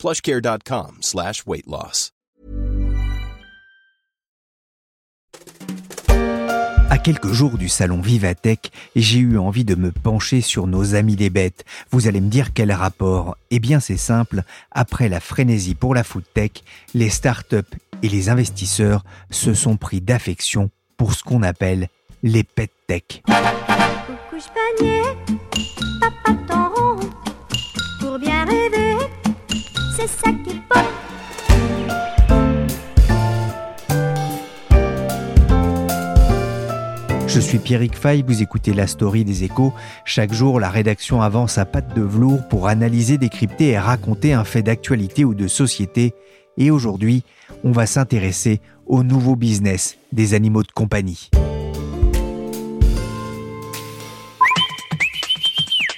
plushcare.com slash weight loss. À quelques jours du salon Vivatech, j'ai eu envie de me pencher sur nos amis les bêtes. Vous allez me dire quel rapport Eh bien c'est simple, après la frénésie pour la tech, les startups et les investisseurs se sont pris d'affection pour ce qu'on appelle les pet tech. Je suis Pierrick Fay, vous écoutez La Story des Échos. Chaque jour, la rédaction avance à patte de velours pour analyser, décrypter et raconter un fait d'actualité ou de société. Et aujourd'hui, on va s'intéresser au nouveau business des animaux de compagnie.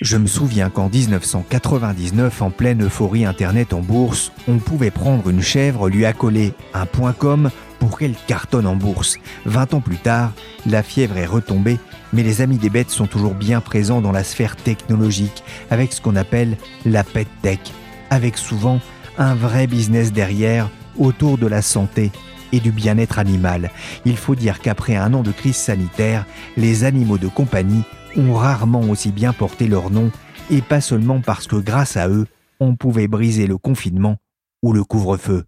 Je me souviens qu'en 1999, en pleine euphorie Internet en bourse, on pouvait prendre une chèvre, lui accoler un .com pour qu'elle cartonne en bourse. 20 ans plus tard, la fièvre est retombée, mais les amis des bêtes sont toujours bien présents dans la sphère technologique, avec ce qu'on appelle la pet tech, avec souvent un vrai business derrière autour de la santé et du bien-être animal. Il faut dire qu'après un an de crise sanitaire, les animaux de compagnie ont rarement aussi bien porté leur nom, et pas seulement parce que grâce à eux, on pouvait briser le confinement ou le couvre-feu.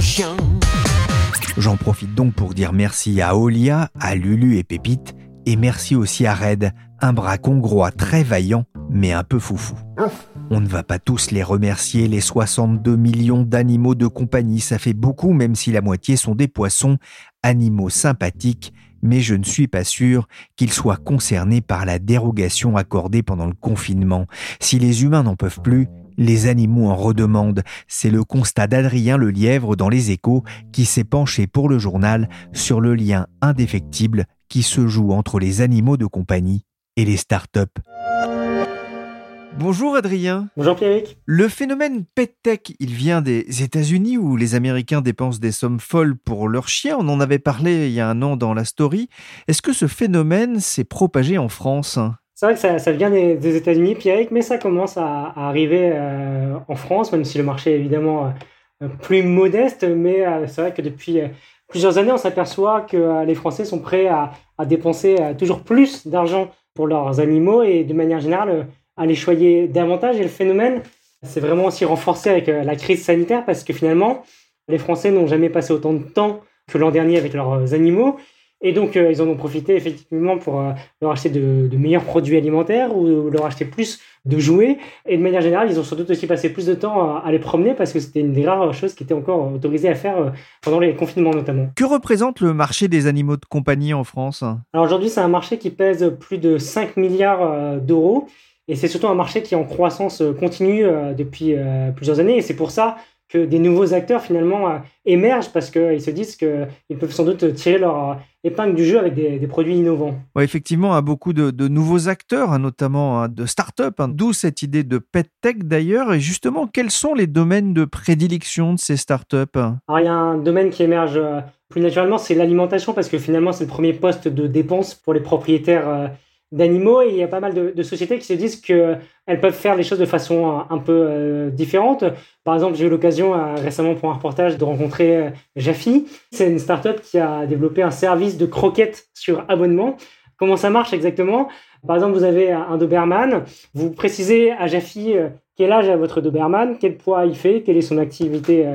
Je. J'en profite donc pour dire merci à Olia, à Lulu et Pépite, et merci aussi à Red, un braque hongrois très vaillant, mais un peu foufou. On ne va pas tous les remercier, les 62 millions d'animaux de compagnie, ça fait beaucoup même si la moitié sont des poissons, animaux sympathiques, mais je ne suis pas sûr qu'ils soient concernés par la dérogation accordée pendant le confinement. Si les humains n'en peuvent plus, les animaux en redemandent. C'est le constat d'Adrien Le Lièvre dans Les Échos qui s'est penché pour le journal sur le lien indéfectible qui se joue entre les animaux de compagnie et les startups. Bonjour Adrien. Bonjour Pierrick. Le phénomène pet tech, il vient des États-Unis où les Américains dépensent des sommes folles pour leurs chiens. On en avait parlé il y a un an dans la story. Est-ce que ce phénomène s'est propagé en France? C'est vrai que ça, vient des, États-Unis, Pierrick, mais ça commence à, arriver euh, en France, même si le marché est évidemment euh, plus modeste. Mais euh, c'est vrai que depuis plusieurs années, on s'aperçoit que les Français sont prêts à, à dépenser toujours plus d'argent pour leurs animaux et de manière générale à les choyer davantage. Et le phénomène s'est vraiment aussi renforcé avec la crise sanitaire parce que finalement, les Français n'ont jamais passé autant de temps que l'an dernier avec leurs animaux. Et donc, euh, ils en ont profité effectivement pour euh, leur acheter de, meilleurs produits alimentaires ou leur acheter plus de jouets. Et de manière générale, ils ont sans doute aussi passé plus de temps à, les promener parce que c'était une des rares choses qui était encore autorisée à faire euh, pendant les confinements notamment. Que représente le marché des animaux de compagnie en France? Alors aujourd'hui, c'est un marché qui pèse plus de 5 milliards d'euros. Et c'est surtout un marché qui est en croissance continue depuis plusieurs années. Et c'est pour ça que des nouveaux acteurs finalement euh, émergent parce qu'ils se disent qu'ils peuvent sans doute tirer leur euh, épingle du jeu avec des, produits innovants. Ouais, effectivement, à beaucoup de, nouveaux acteurs, hein, notamment hein, de start-up, hein, d'où cette idée de pet tech d'ailleurs. Et justement, quels sont les domaines de prédilection de ces start-up? Alors, il y a un domaine qui émerge euh, plus naturellement, c'est l'alimentation parce que finalement, c'est le premier poste de dépense pour les propriétaires d'animaux et il y a pas mal de, sociétés qui se disent qu'elles peuvent faire les choses de façon un, peu euh, différente. Par exemple, j'ai eu l'occasion euh, récemment pour un reportage de rencontrer euh, Jaffi. C'est une startup qui a développé un service de croquettes sur abonnement. Comment ça marche exactement? Par exemple, vous avez un Doberman, vous précisez à Jaffi quel âge a votre Doberman, quel poids il fait, quelle est son activité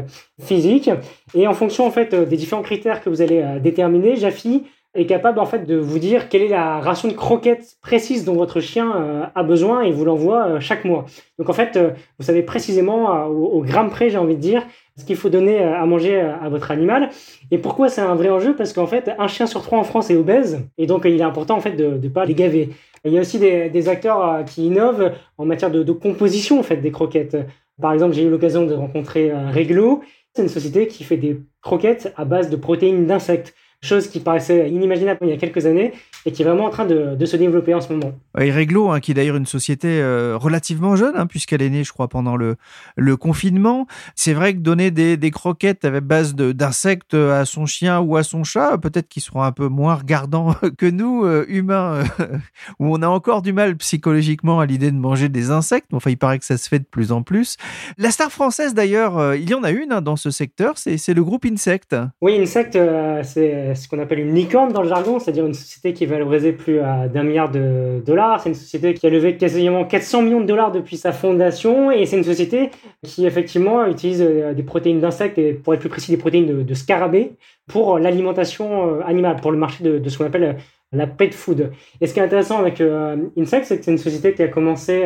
physique, et en fonction en fait des différents critères que vous allez déterminer, Jaffi est capable en fait de vous dire quelle est la ration de croquettes précise dont votre chien euh, a besoin et vous l'envoie euh, chaque mois. Donc en fait, euh, vous savez précisément au, gramme près, j'ai envie de dire, ce qu'il faut donner à manger à votre animal. Et pourquoi c'est un vrai enjeu? Parce qu'en fait, un chien sur trois en France est obèse, et donc il est important en fait de ne pas les gaver. il y a aussi des, acteurs qui innovent en matière de, de, composition en fait des croquettes. Par exemple, j'ai eu l'occasion de rencontrer Reglo. C'est une société qui fait des croquettes à base de protéines d'insectes chose qui paraissait inimaginable il y a quelques années et qui est vraiment en train de, se développer en ce moment. Et Reglo, hein, qui est d'ailleurs une société euh, relativement jeune, hein, puisqu'elle est née, je crois, pendant le, le confinement. C'est vrai que donner des, des croquettes avec base d'insectes à son chien ou à son chat, peut-être qu'ils seront un peu moins regardants que nous, euh, humains, euh, où on a encore du mal psychologiquement à l'idée de manger des insectes. Enfin, il paraît que ça se fait de plus en plus. La star française, d'ailleurs, il y en a une hein, dans ce secteur, c'est le groupe Insect. Oui, Insect, c'est ce qu'on appelle une licorne dans le jargon, c'est-à-dire une société qui est valorisée plus d'un milliard de dollars. C'est une société qui a levé quasiment 400 millions de dollars depuis sa fondation et c'est une société qui effectivement utilise euh, des protéines d'insectes et pour être plus précis des protéines de, scarabées pour l'alimentation euh, animale, pour le marché de, ce qu'on appelle euh, la pet food. Et ce qui est intéressant avec Insect, c'est que c'est une société qui a commencé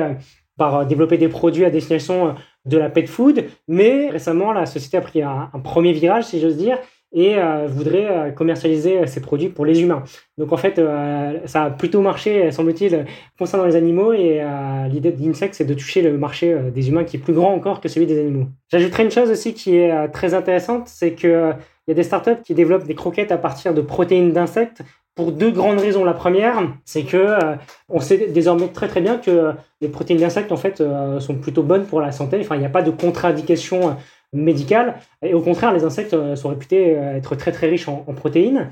par développer des produits à destination de la pet food, mais récemment la société a pris un premier virage, si j'ose dire, et euh, voudrait euh, commercialiser ses produits pour les humains. Donc en fait, euh, ça a plutôt marché, semble-t-il, concernant les animaux et l'idée d'Insect, c'est de toucher le marché des humains qui est plus grand encore que celui des animaux. J'ajouterai une chose aussi qui est très intéressante, c'est qu'il y a des startups qui développent des croquettes à partir de protéines d'insectes pour deux grandes raisons. La première, c'est que on sait désormais très très bien que les protéines d'insectes en fait sont plutôt bonnes pour la santé. Enfin, il n'y a pas de contre-indication médicale. Et au contraire, les insectes euh, sont réputés euh, être très très riches en, protéines.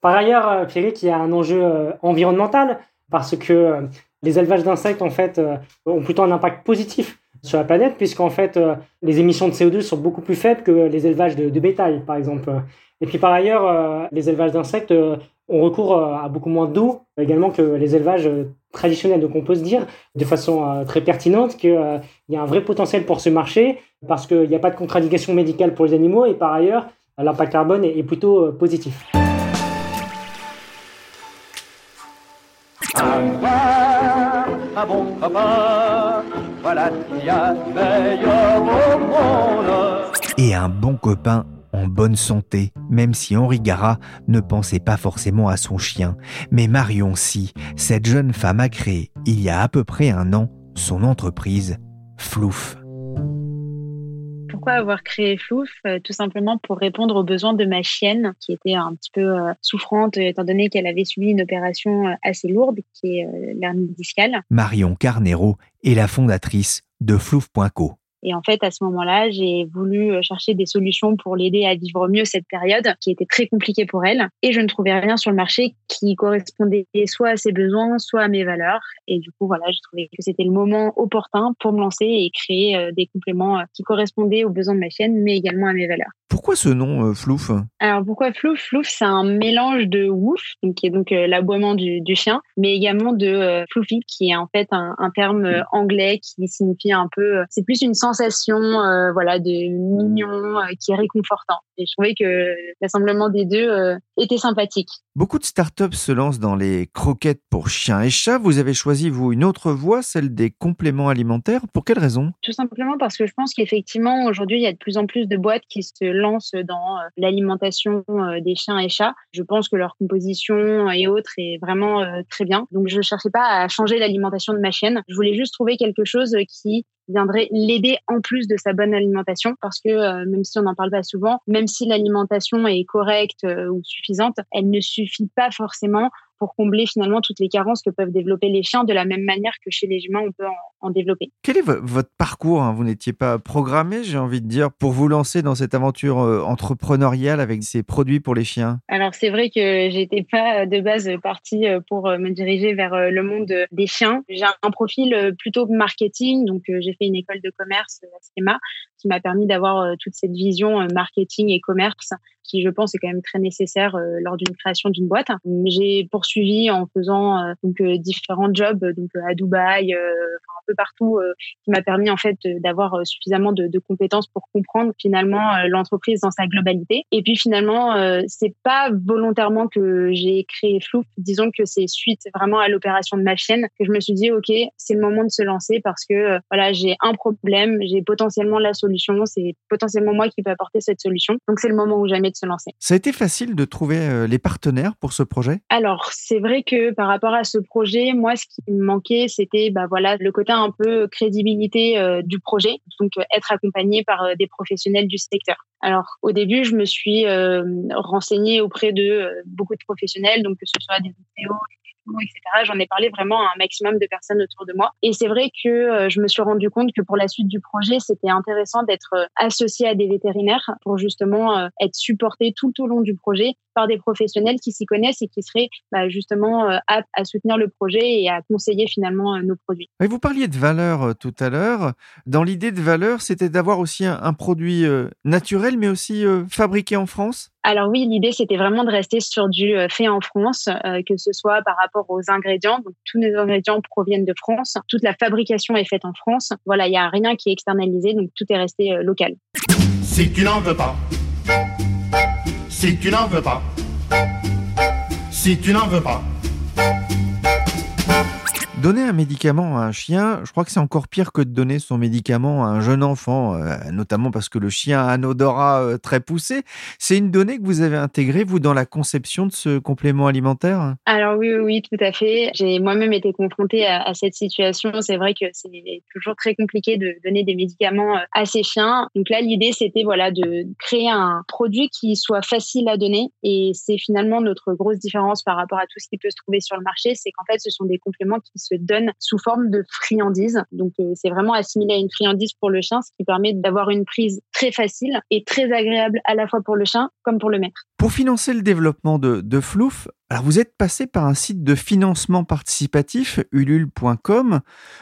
Par ailleurs, euh, Pierrick, il y a un enjeu environnemental parce que les élevages d'insectes en fait ont plutôt un impact positif sur la planète puisqu'en fait les émissions de CO2 sont beaucoup plus faibles que les élevages de, de bétail par exemple. Et puis par ailleurs, les élevages d'insectes ont recours à beaucoup moins d'eau également que les élevages traditionnels. Donc on peut se dire de façon très pertinente qu'il y a un vrai potentiel pour ce marché parce qu'il n'y a pas de contre-indication médicale pour les animaux et par ailleurs, l'impact carbone est, plutôt euh, positif. Et un bon copain en bonne santé, même si Henri Gara ne pensait pas forcément à son chien. Mais Marion si, cette jeune femme a créé, il y a à peu près un an, son entreprise, Flouf pourquoi avoir créé Flouf? Euh, Tout simplement pour répondre aux besoins de ma chienne, qui était un petit peu euh, souffrante, étant donné qu'elle avait subi une opération euh, assez lourde, qui est l'hernie discale. Marion Carnero est la fondatrice de Flouf.co. Et en fait, à ce moment-là, j'ai voulu euh, chercher des solutions pour l'aider à vivre mieux cette période qui était très compliquée pour elle. Et je ne trouvais rien sur le marché qui correspondait soit à ses besoins, soit à mes valeurs. Et du coup, voilà, j'ai trouvé que c'était le moment opportun pour me lancer et créer euh, des compléments euh, qui correspondaient aux besoins de ma chaîne, mais également à mes valeurs. Pourquoi ce nom Flouf? Alors pourquoi Flouf? Flouf, c'est un mélange de donc, qui est donc l'aboiement du, chien, mais également de floofy, qui est en fait un, terme anglais qui signifie un peu, c'est plus une sensation euh, voilà de mignon euh, qui est réconfortant. Et je trouvais que l'assemblement des deux euh, était sympathique. Beaucoup de startups se lancent dans les croquettes pour chiens et chats. Vous avez choisi vous une autre voie, celle des compléments alimentaires. Pour quelle raison? Tout simplement parce que je pense qu'effectivement aujourd'hui il y a de plus en plus de boîtes qui se lancent dans l'alimentation des chiens et chats. Je pense que leur composition et autres est vraiment très bien. Donc je ne cherchais pas à changer l'alimentation de ma chienne. Je voulais juste trouver quelque chose qui viendrait l'aider en plus de sa bonne alimentation parce que euh, même si on n'en parle pas souvent, même si l'alimentation est correcte euh, ou suffisante, elle ne suffit pas forcément pour combler finalement toutes les carences que peuvent développer les chiens de la même manière que chez les humains on peut en, développer. Quel est votre parcours hein? Vous n'étiez pas programmé, j'ai envie de dire, pour vous lancer dans cette aventure euh, entrepreneuriale avec ces produits pour les chiens? Alors c'est vrai que j'étais pas de base partie euh, pour euh, me diriger vers le monde des chiens. J'ai un profil plutôt marketing, donc j'ai fait une école de commerce à SEMA qui m'a permis d'avoir toute cette vision marketing et commerce qui je pense est quand même très nécessaire lors d'une création d'une boîte. J'ai poursuivi suivi en faisant euh, donc euh, différents jobs donc euh, à Dubaï, un peu partout, qui m'a permis en fait d'avoir suffisamment de, de, compétences pour comprendre finalement l'entreprise dans sa globalité. Et puis finalement, c'est pas volontairement que j'ai créé Flouf. Disons que c'est suite vraiment à l'opération de ma chaîne que je me suis dit ok, c'est le moment de se lancer parce que voilà j'ai un problème, j'ai potentiellement la solution, c'est potentiellement moi qui peux apporter cette solution. Donc c'est le moment ou jamais de se lancer. Ça a été facile de trouver les partenaires pour ce projet? Alors c'est vrai que par rapport à ce projet, moi ce qui me manquait c'était bah voilà le côté un peu crédibilité du projet, donc être accompagné par des professionnels du secteur. Alors au début, je me suis euh, renseignée auprès de beaucoup de professionnels, donc que ce soit des vidéos, etc. J'en ai parlé vraiment à un maximum de personnes autour de moi. Et c'est vrai que euh, je me suis rendu compte que pour la suite du projet, c'était intéressant d'être euh, associé à des vétérinaires pour justement euh, être supporté tout au long du projet par des professionnels qui s'y connaissent et qui seraient bah, justement aptes à soutenir le projet et à conseiller finalement nos produits. vous parliez de valeur tout à l'heure. Dans l'idée de valeur, c'était d'avoir aussi un, produit naturel, mais aussi fabriqué en France? Alors oui, l'idée c'était vraiment de rester sur du fait en France, que ce soit par rapport aux ingrédients. Donc, tous nos ingrédients proviennent de France. Toute la fabrication est faite en France. Voilà, il n'y a rien qui est externalisé, donc tout est resté euh, local. Si tu n'en veux pas, si tu n'en veux pas, si tu n'en veux pas. Donner un médicament à un chien, je crois que c'est encore pire que de donner son médicament à un jeune enfant, euh, notamment parce que le chien a un odorat euh, très poussé. C'est une donnée que vous avez intégrée, vous, dans la conception de ce complément alimentaire? Alors oui, oui, tout à fait. J'ai moi-même été confrontée à, cette situation. C'est vrai que c'est toujours très compliqué de donner des médicaments euh, à ces chiens. Donc là, l'idée, c'était voilà, de créer un produit qui soit facile à donner. Et c'est finalement notre grosse différence par rapport à tout ce qui peut se trouver sur le marché. C'est qu'en fait, ce sont des compléments qui se donne sous forme de friandise. Donc euh, c'est vraiment assimilé à une friandise pour le chien, ce qui permet d'avoir une prise très facile et très agréable à la fois pour le chien comme pour le maître. Pour financer le développement de, de Flouf, alors vous êtes passé par un site de financement participatif, ulule.com.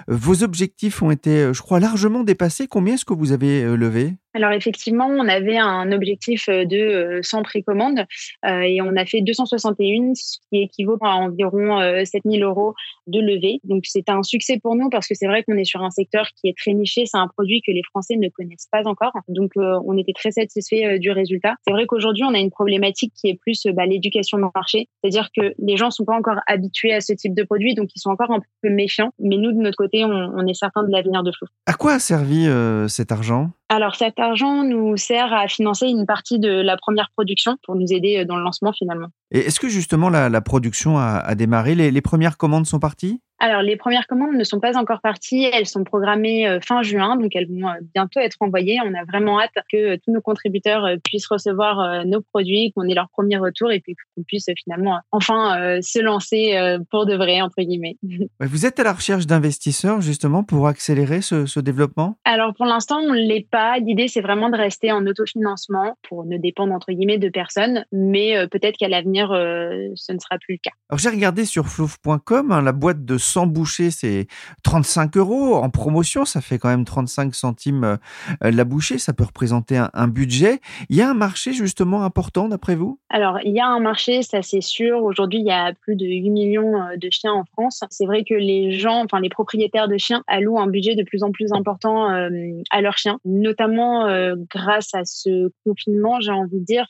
Vos objectifs ont été, je crois, largement dépassés. Combien est-ce que vous avez euh, levé? Alors effectivement, on avait un objectif euh, de 100 précommandes euh, et on a fait 261, ce qui équivaut à environ 7000 euros de levée. Donc c'est un succès pour nous parce que c'est vrai qu'on est sur un secteur qui est très niché. C'est un produit que les Français ne connaissent pas encore. Donc on était très satisfait du résultat. C'est vrai qu'aujourd'hui, on a une problématique qui est plus bah, l'éducation de marché. C'est-à-dire que les gens sont pas encore habitués à ce type de produit, donc ils sont encore un peu méfiants. Mais nous, de notre côté, on, est certain de l'avenir de Flou. À quoi a servi euh, cet argent? Alors cet argent nous sert à financer une partie de la première production pour nous aider euh, dans le lancement finalement. Et est-ce que justement la, production a, démarré? Les premières commandes sont parties? Alors, les premières commandes ne sont pas encore parties. Elles sont programmées euh, fin juin, donc elles vont euh, bientôt être envoyées. On a vraiment hâte que euh, tous nos contributeurs puissent recevoir nos produits, qu'on ait leur premier retour et puis qu'on puisse finalement enfin se lancer pour de vrai, entre guillemets. Vous êtes à la recherche d'investisseurs justement pour accélérer ce, développement? Alors, pour l'instant, on ne l'est pas. L'idée, c'est vraiment de rester en autofinancement pour ne dépendre, entre guillemets, de personne. Mais peut-être qu'à l'avenir, ce ne sera plus le cas. Alors, j'ai regardé sur flouf.com, hein, la boîte de 100 bouchées, c'est 35 euros. En promotion, ça fait quand même 35 centimes euh, la bouchée. Ça peut représenter un, budget. Il y a un marché justement important d'après vous? Alors, il y a un marché, ça c'est sûr. Aujourd'hui, il y a plus de 8 millions euh, de chiens en France. C'est vrai que les gens, enfin les propriétaires de chiens allouent un budget de plus en plus important euh, à leurs chiens, notamment grâce à ce confinement, j'ai envie de dire.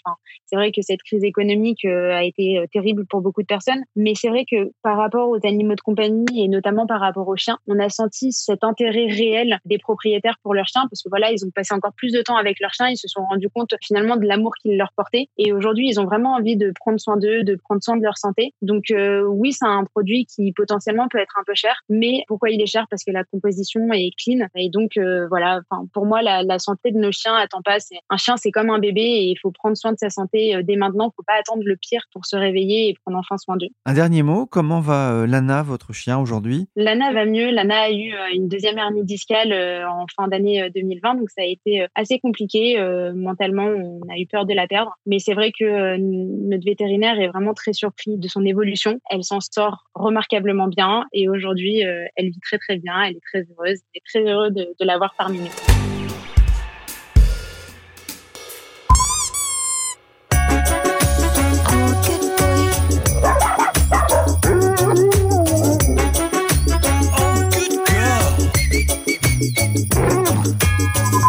C'est vrai que cette crise économique a été terrible pour beaucoup de personnes, mais c'est vrai que par rapport aux animaux de compagnie et notamment par rapport aux chiens, on a senti cet intérêt réel des propriétaires pour leurs chiens parce que voilà, ils ont passé encore plus de temps avec leurs chiens, ils se sont rendus compte finalement de l'amour qu'ils leur portaient et aujourd'hui, ils ont vraiment envie de prendre soin d'eux, de prendre soin de leur santé. Donc euh, oui, c'est un produit qui potentiellement peut être un peu cher, mais pourquoi il est cher? Parce que la composition est clean et donc euh, voilà, pour moi la, santé de nos chiens attend pas. Un chien, c'est comme un bébé et il faut prendre soin de sa santé euh, dès maintenant. Faut pas attendre le pire pour se réveiller et prendre enfin soin d'eux. Un dernier mot, comment va Lana, votre chien? Aujourd'hui? Lana va mieux. Lana a eu euh, une deuxième hernie discale euh, en fin d'année 2020, euh, donc ça a été assez compliqué. Mentalement, on a eu peur de la perdre. Mais c'est vrai que notre vétérinaire est vraiment très surpris de son évolution. Elle s'en sort remarquablement bien et aujourd'hui, elle vit très très bien. Elle est très heureuse. Elle est très heureux de, de l'avoir parmi nous.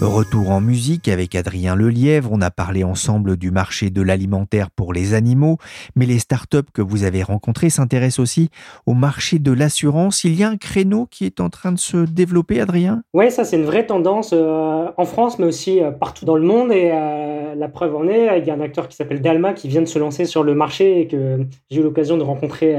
Retour en musique avec Adrien Lelièvre, on a parlé ensemble du marché de l'alimentaire pour les animaux, mais les startups que vous avez rencontrées s'intéressent aussi au marché de l'assurance. Il y a un créneau qui est en train de se développer, Adrien? Oui, ça c'est une vraie tendance euh, en France, mais aussi euh, partout dans le monde. Et euh, la preuve en est, il y a un acteur qui s'appelle Dalma qui vient de se lancer sur le marché et que j'ai eu l'occasion de rencontrer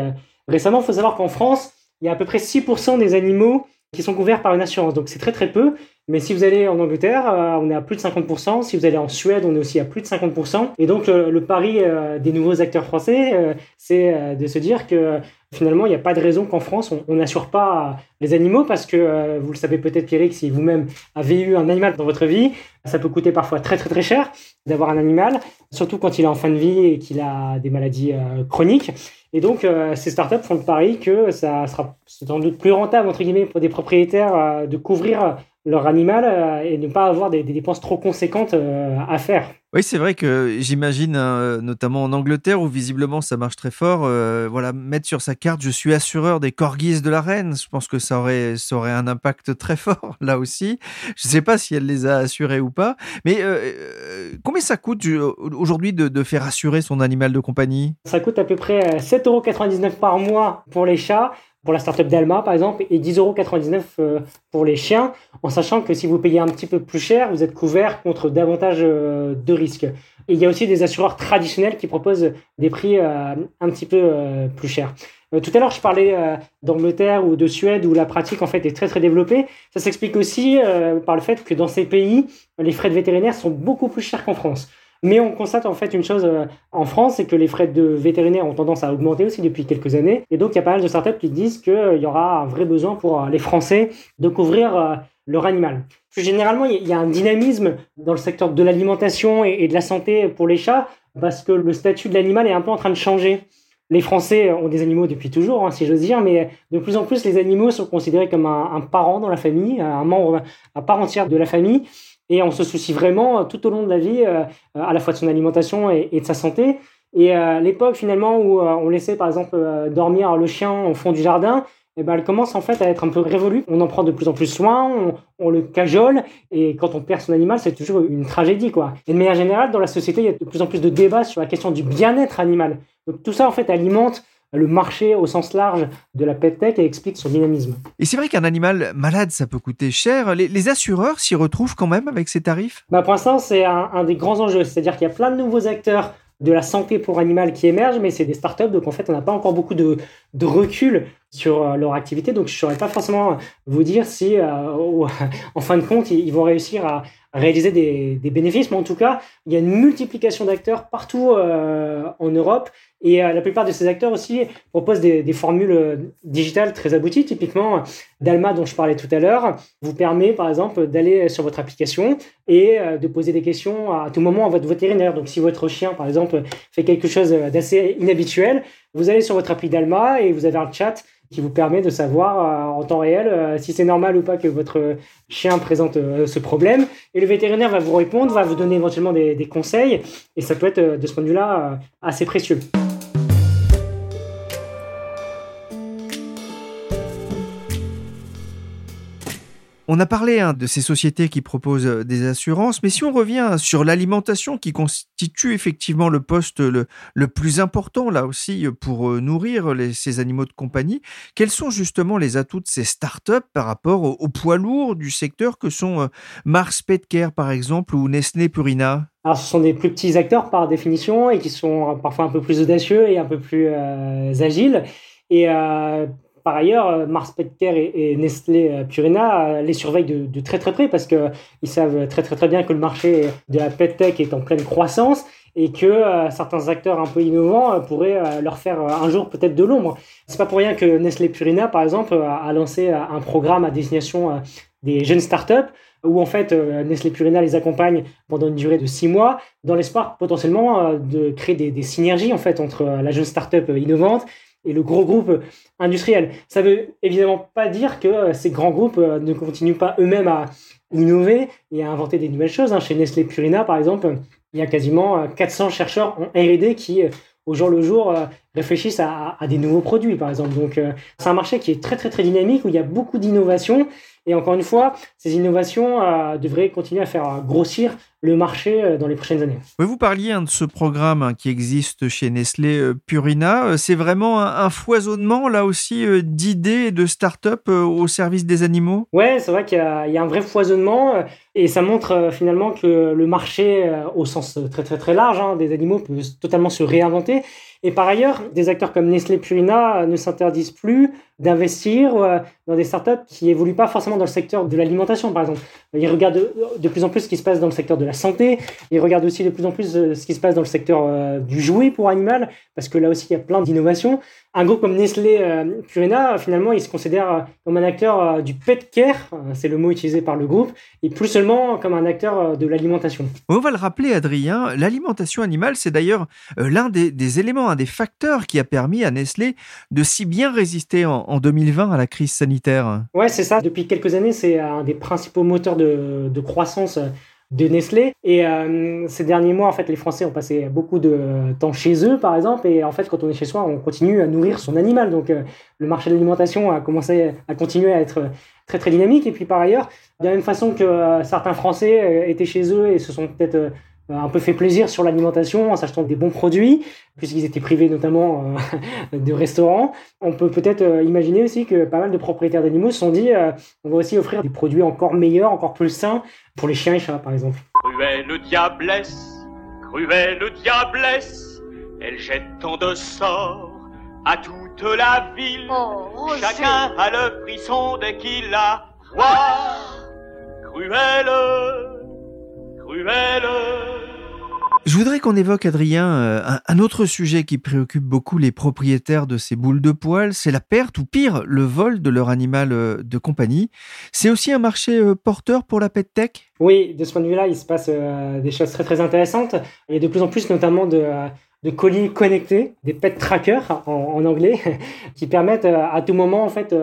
récemment. Il faut savoir qu'en France, il y a à peu près 6% des animaux qui sont couverts par une assurance. Donc c'est très très peu. Mais si vous allez en Angleterre, euh, on est à plus de 50%. Si vous allez en Suède, on est aussi à plus de 50%. Et donc, le, pari euh, des nouveaux acteurs français, euh, c'est de se dire que finalement, il n'y a pas de raison qu'en France, on n'assure pas les animaux parce que, vous le savez peut-être, Pierrick, si vous-même avez eu un animal dans votre vie, ça peut coûter parfois très, très, très cher d'avoir un animal, surtout quand il est en fin de vie et qu'il a des maladies chroniques. Et donc, ces startups font le pari que ça sera sans doute plus rentable, entre guillemets, pour des propriétaires de couvrir leur animal euh, et ne pas avoir des, dépenses trop conséquentes euh, à faire. Oui, c'est vrai que j'imagine, hein, notamment en Angleterre, où visiblement ça marche très fort, euh, voilà, mettre sur sa carte je suis assureur des corgis de la reine. Je pense que ça aurait, ça aurait un impact très fort là aussi. Je ne sais pas si elle les a assurés ou pas. Mais combien ça coûte aujourd'hui de, de, faire assurer son animal de compagnie? Ça coûte à peu près 7,99 euros par mois pour les chats pour la startup d'Alma, par exemple, et 10,99€ euh, pour les chiens, en sachant que si vous payez un petit peu plus cher, vous êtes couvert contre davantage euh, de risques. Il y a aussi des assureurs traditionnels qui proposent des prix euh, un petit peu plus chers. Tout à l'heure, je parlais d'Angleterre ou de Suède où la pratique en fait est très très développée. Ça s'explique aussi par le fait que dans ces pays, les frais de vétérinaire sont beaucoup plus chers qu'en France. Mais on constate en fait une chose euh, en France, c'est que les frais de vétérinaire ont tendance à augmenter aussi depuis quelques années. Et donc il y a pas mal de startups qui disent qu'il euh, y aura un vrai besoin pour euh, les Français de couvrir leur animal. Plus généralement, il y a un dynamisme dans le secteur de l'alimentation et de la santé pour les chats, parce que le statut de l'animal est un peu en train de changer. Les Français ont des animaux depuis toujours, hein, si j'ose dire, mais de plus en plus, les animaux sont considérés comme un, un parent dans la famille, un membre à part entière de la famille et on se soucie vraiment euh, tout au long de la vie euh, à la fois de son alimentation et, de sa santé. Et euh, l'époque finalement où on laissait par exemple dormir le chien au fond du jardin, eh ben, elle commence en fait à être un peu révolue. On en prend de plus en plus soin, on, le cajole, et quand on perd son animal, c'est toujours une tragédie. quoi. Et de manière générale, dans la société, il y a de plus en plus de débats sur la question du bien-être animal. Donc tout ça en fait alimente le marché au sens large de la tech et explique son dynamisme. Et c'est vrai qu'un animal malade, ça peut coûter cher. Les, assureurs s'y retrouvent quand même avec ces tarifs? Bah Pour l'instant, c'est un, des grands enjeux. C'est-à-dire qu'il y a plein de nouveaux acteurs de la santé pour animal qui émergent, mais c'est des startups, donc en fait, on n'a pas encore beaucoup de, recul sur euh, leur activité. Donc, je ne saurais pas forcément vous dire si, euh, en fin de compte, ils vont réussir à, réaliser des, bénéfices, mais en tout cas, il y a une multiplication d'acteurs partout euh, en Europe. Et la plupart de ces acteurs aussi proposent des, des, formules digitales très abouties. Typiquement, Dalma, dont je parlais tout à l'heure, vous permet par exemple d'aller sur votre application et de poser des questions à tout moment à votre vétérinaire. Donc, si votre chien, par exemple, fait quelque chose d'assez inhabituel, vous allez sur votre appli Dalma et vous avez un chat qui vous permet de savoir euh, en temps réel euh, si c'est normal ou pas que votre chien présente euh, ce problème. Et le vétérinaire va vous répondre, va vous donner éventuellement des, des conseils, et ça peut être de ce point de vue-là assez précieux. On a parlé hein, de ces sociétés qui proposent euh, des assurances, mais si on revient sur l'alimentation qui constitue effectivement le poste le, plus important là aussi pour euh, nourrir ces animaux de compagnie, quels sont justement les atouts de ces startups par rapport aux, poids lourds du secteur que sont euh, Mars Petcare par exemple ou Nestlé Purina? Alors, ce sont des plus petits acteurs par définition et qui sont parfois un peu plus audacieux et un peu plus agiles. Et par ailleurs, euh, Mars Petcare et, Nestlé euh, Purina euh, les surveillent de, très très près parce qu'ils savent très très très bien que le marché de la pet tech est en pleine croissance et que certains acteurs un peu innovants pourraient leur faire un jour peut-être de l'ombre. C'est pas pour rien que Nestlé Purina, par exemple, a, lancé un programme à destination des jeunes startups où en fait Nestlé Purina les accompagne pendant une durée de six mois dans l'espoir potentiellement de créer des, des, synergies en fait entre la jeune startup innovante et le gros groupe industriel. Ça veut évidemment pas dire que euh, ces grands groupes euh, ne continuent pas eux-mêmes à innover et à inventer des nouvelles choses. Hein. Chez Nestlé Purina, par exemple, il y a quasiment 400 euh, chercheurs en R&D qui, au jour le jour, réfléchissent à, des nouveaux produits, par exemple. Donc, euh, c'est un marché qui est très, très, très dynamique, où il y a beaucoup d'innovations. Et encore une fois, ces innovations euh, devraient continuer à faire grossir le marché euh, dans les prochaines années. vous parliez hein, de ce programme hein, qui existe chez Nestlé Purina. C'est vraiment un, foisonnement, là aussi, d'idées et de start-up au service des animaux? Ouais, c'est vrai qu'il y, a un vrai foisonnement. Et ça montre finalement que le marché, au sens très très très large, hein, des animaux peut totalement se réinventer. Et par ailleurs, des acteurs comme Nestlé Purina ne s'interdisent plus d'investir euh, dans des startups qui évoluent pas forcément dans le secteur de l'alimentation, par exemple. Ils regardent de plus en plus ce qui se passe dans le secteur de la santé. Ils regardent aussi de plus en plus euh, ce qui se passe dans le secteur euh, du jouet pour animal, parce que là aussi, il y a plein d'innovations. Un groupe comme Nestlé Purina, finalement, il se considère comme un acteur du pet care, c'est le mot utilisé par le groupe, et plus seulement comme un acteur de l'alimentation. On va le rappeler, Adrien, l'alimentation animale, c'est d'ailleurs l'un des, des éléments un des facteurs qui a permis à Nestlé de si bien résister en, 2020 à la crise sanitaire. Ouais, c'est ça. Depuis quelques années, c'est un des principaux moteurs de, croissance de Nestlé. Et euh, ces derniers mois, en fait, les Français ont passé beaucoup de temps chez eux, par exemple. Et en fait, quand on est chez soi, on continue à nourrir son animal. Donc, euh, le marché de l'alimentation a commencé à continuer à être très très dynamique. Et puis par ailleurs, de la même façon que euh, certains Français étaient chez eux et se sont peut-être euh, un peu fait plaisir sur l'alimentation en s'achetant des bons produits, puisqu'ils étaient privés notamment euh, de restaurants. On peut peut-être euh, imaginer aussi que pas mal de propriétaires d'animaux se sont dit on va aussi offrir des produits encore meilleurs, encore plus sains pour les chiens et chats par exemple. Cruelle diablesse, cruelle diablesse, elle jette tant de sorts à toute la ville. Oh, Chacun a le frisson dès qu'il la voit. Cruelle, cruelle. Je voudrais qu'on évoque, Adrien, euh, un, autre sujet qui préoccupe beaucoup les propriétaires de ces boules de poils, c'est la perte ou pire, le vol de leur animal euh, de compagnie. C'est aussi un marché euh, porteur pour la pet tech? Oui, de ce point de vue-là, il se passe des choses très très intéressantes. Il y a de plus en plus notamment de, de colis connectés, des pet trackers en, anglais, qui permettent à tout moment en fait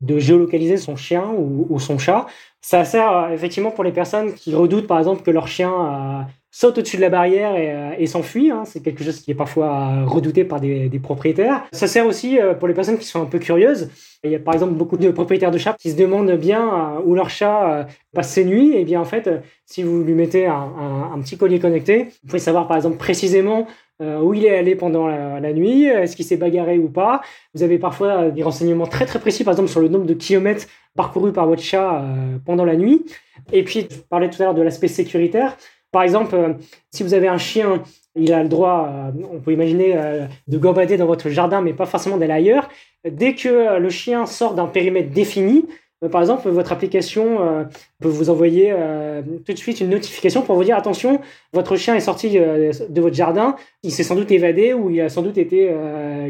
de géolocaliser son chien ou, son chat. Ça sert effectivement pour les personnes qui redoutent par exemple que leur chien saute au-dessus de la barrière et, euh, s'enfuit. Hein. C'est quelque chose qui est parfois redouté par des, propriétaires. Ça sert aussi euh, pour les personnes qui sont un peu curieuses. Il y a par exemple beaucoup de propriétaires de chats qui se demandent bien euh, où leur chat passe ses nuits. Et bien en fait, si vous lui mettez un, petit collier connecté, vous pouvez savoir par exemple précisément où il est allé pendant la, nuit, est-ce qu'il s'est bagarré ou pas? Vous avez parfois des renseignements très très précis, par exemple sur le nombre de kilomètres parcourus par votre chat pendant la nuit. Et puis, je parlais tout à l'heure de l'aspect sécuritaire. Par exemple, euh, si vous avez un chien, il a le droit, euh, on peut imaginer, euh, de gambader dans votre jardin, mais pas forcément d'aller ailleurs. Dès que le chien sort d'un périmètre défini, par exemple, votre application peut vous envoyer tout de suite une notification pour vous dire attention, votre chien est sorti de votre jardin, il s'est sans doute évadé ou il a sans doute été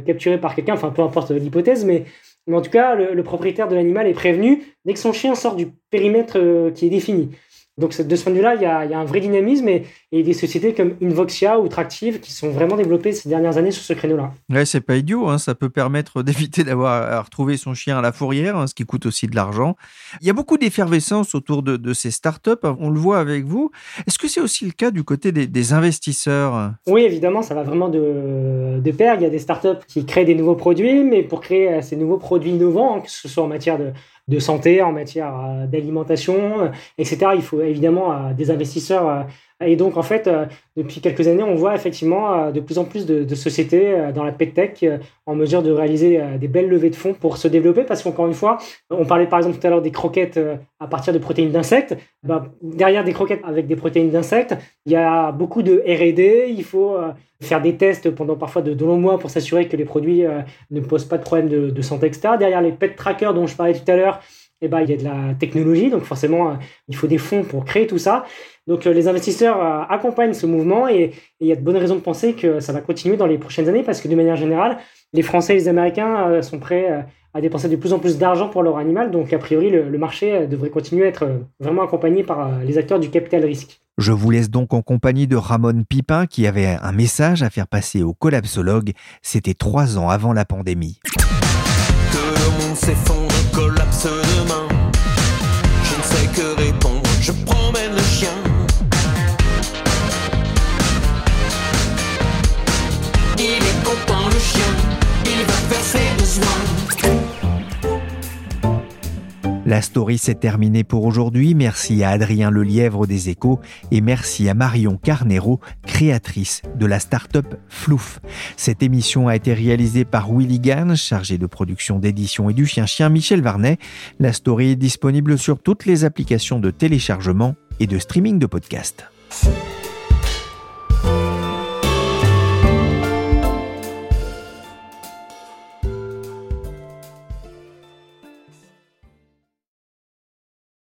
capturé par quelqu'un, enfin peu importe l'hypothèse, mais, mais en tout cas, le propriétaire de l'animal est prévenu dès que son chien sort du périmètre qui est défini. Donc de ce point de vue-là, il y a, un vrai dynamisme et, et, des sociétés comme Invoxia ou Tractive qui sont vraiment développées ces dernières années sur ce créneau-là. Ouais, c'est pas idiot, hein. ça peut permettre d'éviter d'avoir à retrouver son chien à la fourrière, hein, ce qui coûte aussi de l'argent. Il y a beaucoup d'effervescence autour de, ces startups, on le voit avec vous. Est-ce que c'est aussi le cas du côté des, investisseurs? Oui, évidemment, ça va vraiment de, de pair. Il y a des startups qui créent des nouveaux produits, mais pour créer euh, ces nouveaux produits innovants, que ce soit en matière de de santé, en matière euh, d'alimentation, euh, etc. Il faut évidemment euh, des investisseurs et donc, en fait, euh, depuis quelques années, on voit effectivement euh, de plus en plus de, sociétés euh, dans la PetTech en mesure de réaliser des belles levées de fonds pour se développer. Parce qu'encore une fois, on parlait par exemple tout à l'heure des croquettes à partir de protéines d'insectes. Bah, derrière des croquettes avec des protéines d'insectes, il y a beaucoup de RD. Il faut faire des tests pendant parfois de, longs mois pour s'assurer que les produits ne posent pas de problème de, de santé, etc. Derrière les pet trackers dont je parlais tout à l'heure, eh ben, il y a de la technologie, donc forcément, il faut des fonds pour créer tout ça. Donc euh, les investisseurs euh, accompagnent ce mouvement et il y a de bonnes raisons de penser que ça va continuer dans les prochaines années parce que de manière générale, les Français et les Américains euh, sont prêts à dépenser de plus en plus d'argent pour leur animal. Donc a priori, le, marché devrait continuer à être vraiment accompagné par les acteurs du capital risque. Je vous laisse donc en compagnie de Ramon Pipin qui avait un message à faire passer aux collapsologues. C'était trois ans avant la pandémie. Que le monde s'effondre, collapse La story s'est terminée pour aujourd'hui. Merci à Adrien Lelièvre des Échos et merci à Marion Carnero, créatrice de la start-up Flouf. Cette émission a été réalisée par Willy Gann, chargé de production d'édition et du chien-chien Michel Varnet. La story est disponible sur toutes les applications de téléchargement et de streaming de podcasts.